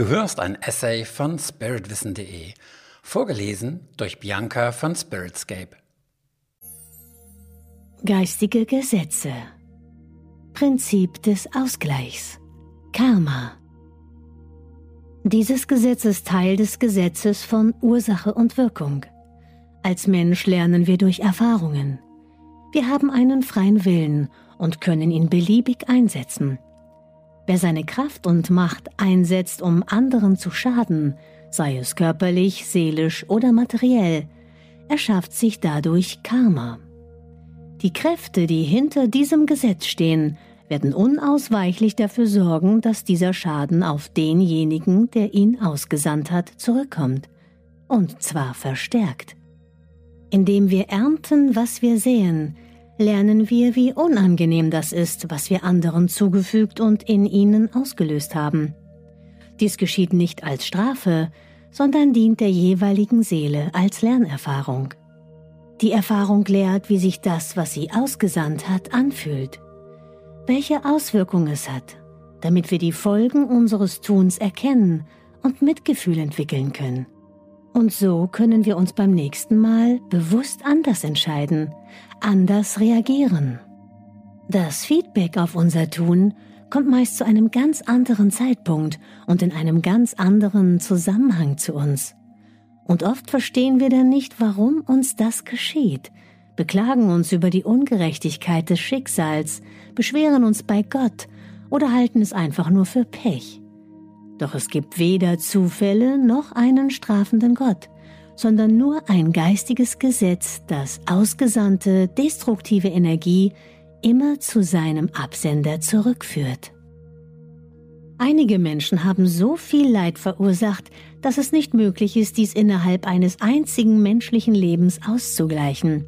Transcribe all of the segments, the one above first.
Du hörst ein Essay von spiritwissen.de, vorgelesen durch Bianca von Spiritscape. Geistige Gesetze Prinzip des Ausgleichs Karma Dieses Gesetz ist Teil des Gesetzes von Ursache und Wirkung. Als Mensch lernen wir durch Erfahrungen. Wir haben einen freien Willen und können ihn beliebig einsetzen – Wer seine Kraft und Macht einsetzt, um anderen zu schaden, sei es körperlich, seelisch oder materiell, erschafft sich dadurch Karma. Die Kräfte, die hinter diesem Gesetz stehen, werden unausweichlich dafür sorgen, dass dieser Schaden auf denjenigen, der ihn ausgesandt hat, zurückkommt. Und zwar verstärkt. Indem wir ernten, was wir sehen, lernen wir, wie unangenehm das ist, was wir anderen zugefügt und in ihnen ausgelöst haben. Dies geschieht nicht als Strafe, sondern dient der jeweiligen Seele als Lernerfahrung. Die Erfahrung lehrt, wie sich das, was sie ausgesandt hat, anfühlt, welche Auswirkungen es hat, damit wir die Folgen unseres Tuns erkennen und Mitgefühl entwickeln können. Und so können wir uns beim nächsten Mal bewusst anders entscheiden, anders reagieren. Das Feedback auf unser Tun kommt meist zu einem ganz anderen Zeitpunkt und in einem ganz anderen Zusammenhang zu uns. Und oft verstehen wir dann nicht, warum uns das geschieht, beklagen uns über die Ungerechtigkeit des Schicksals, beschweren uns bei Gott oder halten es einfach nur für Pech. Doch es gibt weder Zufälle noch einen strafenden Gott, sondern nur ein geistiges Gesetz, das ausgesandte, destruktive Energie immer zu seinem Absender zurückführt. Einige Menschen haben so viel Leid verursacht, dass es nicht möglich ist, dies innerhalb eines einzigen menschlichen Lebens auszugleichen.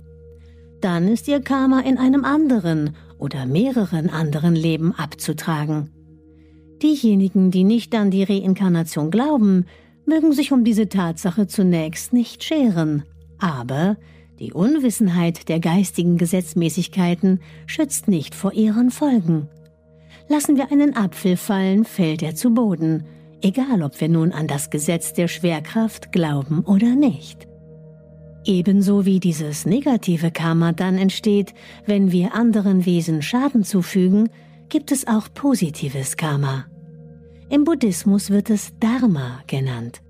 Dann ist ihr Karma in einem anderen oder mehreren anderen Leben abzutragen. Diejenigen, die nicht an die Reinkarnation glauben, mögen sich um diese Tatsache zunächst nicht scheren, aber die Unwissenheit der geistigen Gesetzmäßigkeiten schützt nicht vor ihren Folgen. Lassen wir einen Apfel fallen, fällt er zu Boden, egal ob wir nun an das Gesetz der Schwerkraft glauben oder nicht. Ebenso wie dieses negative Karma dann entsteht, wenn wir anderen Wesen Schaden zufügen, gibt es auch positives Karma. Im Buddhismus wird es Dharma genannt.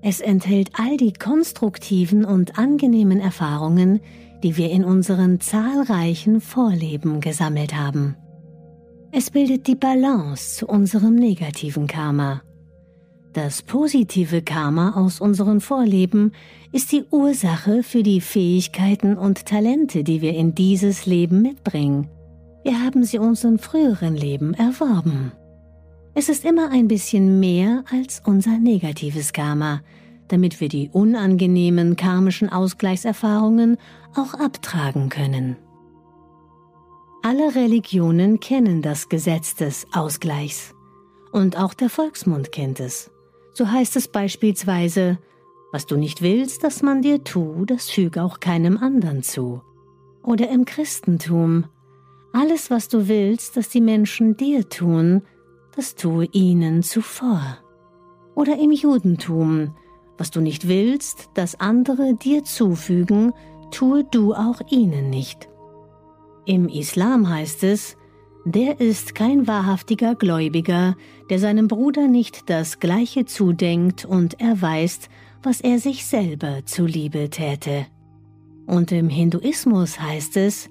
Es enthält all die konstruktiven und angenehmen Erfahrungen, die wir in unseren zahlreichen Vorleben gesammelt haben. Es bildet die Balance zu unserem negativen Karma. Das positive Karma aus unseren Vorleben ist die Ursache für die Fähigkeiten und Talente, die wir in dieses Leben mitbringen. Wir haben sie uns in früheren Leben erworben. Es ist immer ein bisschen mehr als unser negatives Karma, damit wir die unangenehmen karmischen Ausgleichserfahrungen auch abtragen können. Alle Religionen kennen das Gesetz des Ausgleichs. Und auch der Volksmund kennt es. So heißt es beispielsweise, was du nicht willst, dass man dir tu, das füge auch keinem anderen zu. Oder im Christentum, alles, was du willst, dass die Menschen dir tun, das tue ihnen zuvor. Oder im Judentum, was du nicht willst, dass andere dir zufügen, tue du auch ihnen nicht. Im Islam heißt es, der ist kein wahrhaftiger Gläubiger, der seinem Bruder nicht das Gleiche zudenkt und erweist, was er sich selber zuliebe täte. Und im Hinduismus heißt es,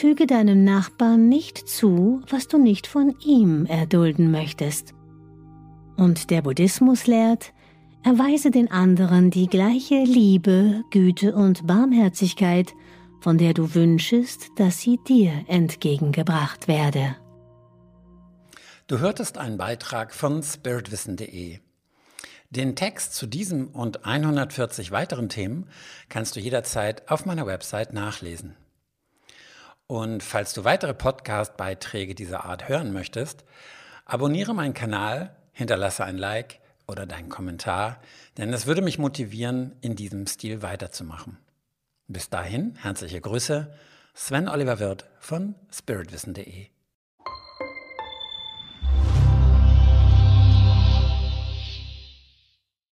Füge deinem Nachbarn nicht zu, was du nicht von ihm erdulden möchtest. Und der Buddhismus lehrt, erweise den anderen die gleiche Liebe, Güte und Barmherzigkeit, von der du wünschest, dass sie dir entgegengebracht werde. Du hörtest einen Beitrag von spiritwissen.de. Den Text zu diesem und 140 weiteren Themen kannst du jederzeit auf meiner Website nachlesen. Und falls du weitere Podcast-Beiträge dieser Art hören möchtest, abonniere meinen Kanal, hinterlasse ein Like oder deinen Kommentar, denn es würde mich motivieren, in diesem Stil weiterzumachen. Bis dahin, herzliche Grüße, Sven Oliver Wirth von spiritwissen.de.